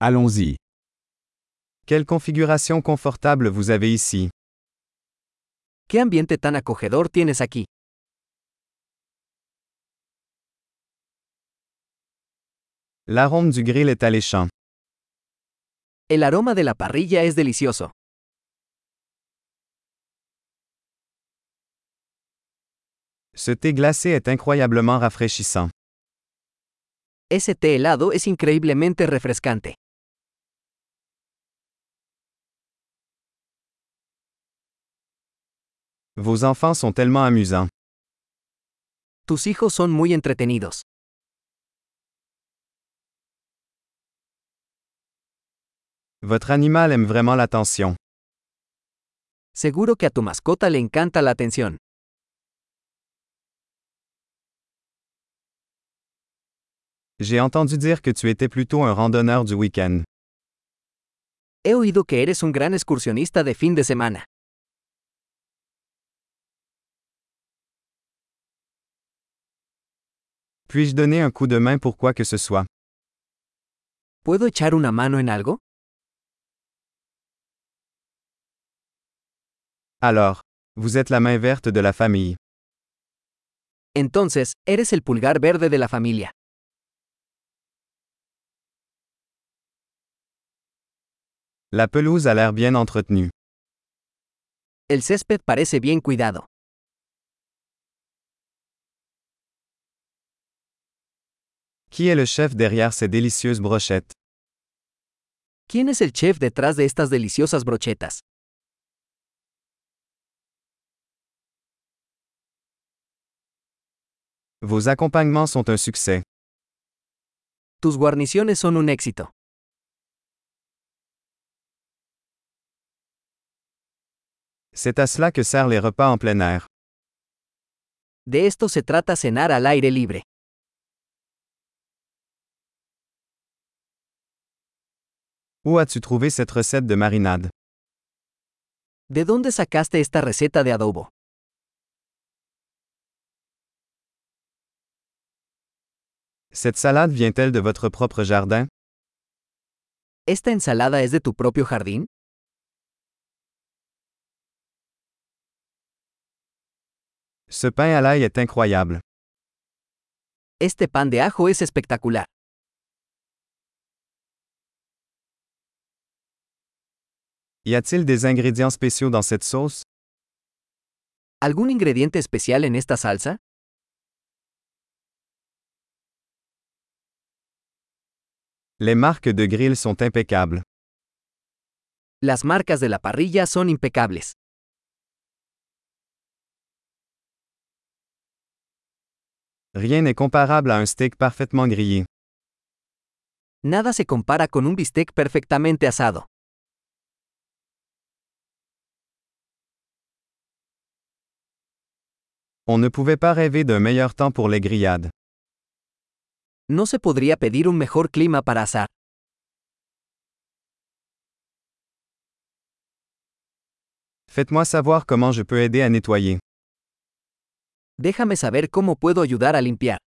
Allons-y. Quelle configuration confortable vous avez ici. ¿Qué ambiente tan acogedor tienes aquí? L'arôme du grill est alléchant. El aroma de la parrilla es delicioso. Ce thé glacé est incroyablement rafraîchissant. Ese té helado es increíblemente refrescante. Vos enfants sont tellement amusants. Tus hijos son muy entretenidos. Votre animal aime vraiment l'attention. Seguro que a tu mascota le encanta la atención. J'ai entendu dire que tu étais plutôt un randonneur du week-end. He oído que eres un gran excursionista de fin de semana. Puis-je donner un coup de main pour quoi que ce soit? ¿Puedo echar una mano en algo? Alors, vous êtes la main verte de la famille. Entonces, eres el pulgar verde de la familia. La pelouse a l'air bien entretenue. El césped parece bien cuidado. Qui est le chef derrière ces délicieuses brochettes? ¿Quién es el chef detrás de estas deliciosas brochetas? Vos accompagnements sont un succès. Tus guarniciones son un éxito. C'est à cela que servent les repas en plein air. De esto se trata cenar al aire libre. Où as-tu trouvé cette recette de marinade? ¿De dónde sacaste esta receta de adobo? Cette salade vient-elle de votre propre jardin? ¿Esta ensalada es de tu propio jardín? Ce pain à l'ail est incroyable. Este pan de ajo es espectacular. Y a-t-il des ingrédients spéciaux dans cette sauce? ¿Algún ingrediente especial en esta salsa? Les marques de grill sont impeccables. Las marcas de la parrilla son impecables. Rien n'est comparable à un steak parfaitement grillé. Nada se compara con un bistec perfectamente asado. On ne pouvait pas rêver d'un meilleur temps pour les grillades. No se podría pedir un mejor clima para asar. Faites-moi savoir comment je peux aider à nettoyer. Déjame saber cómo puedo ayudar a limpiar.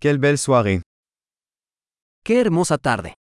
Quelle belle soirée! ¡Qué hermosa tarde!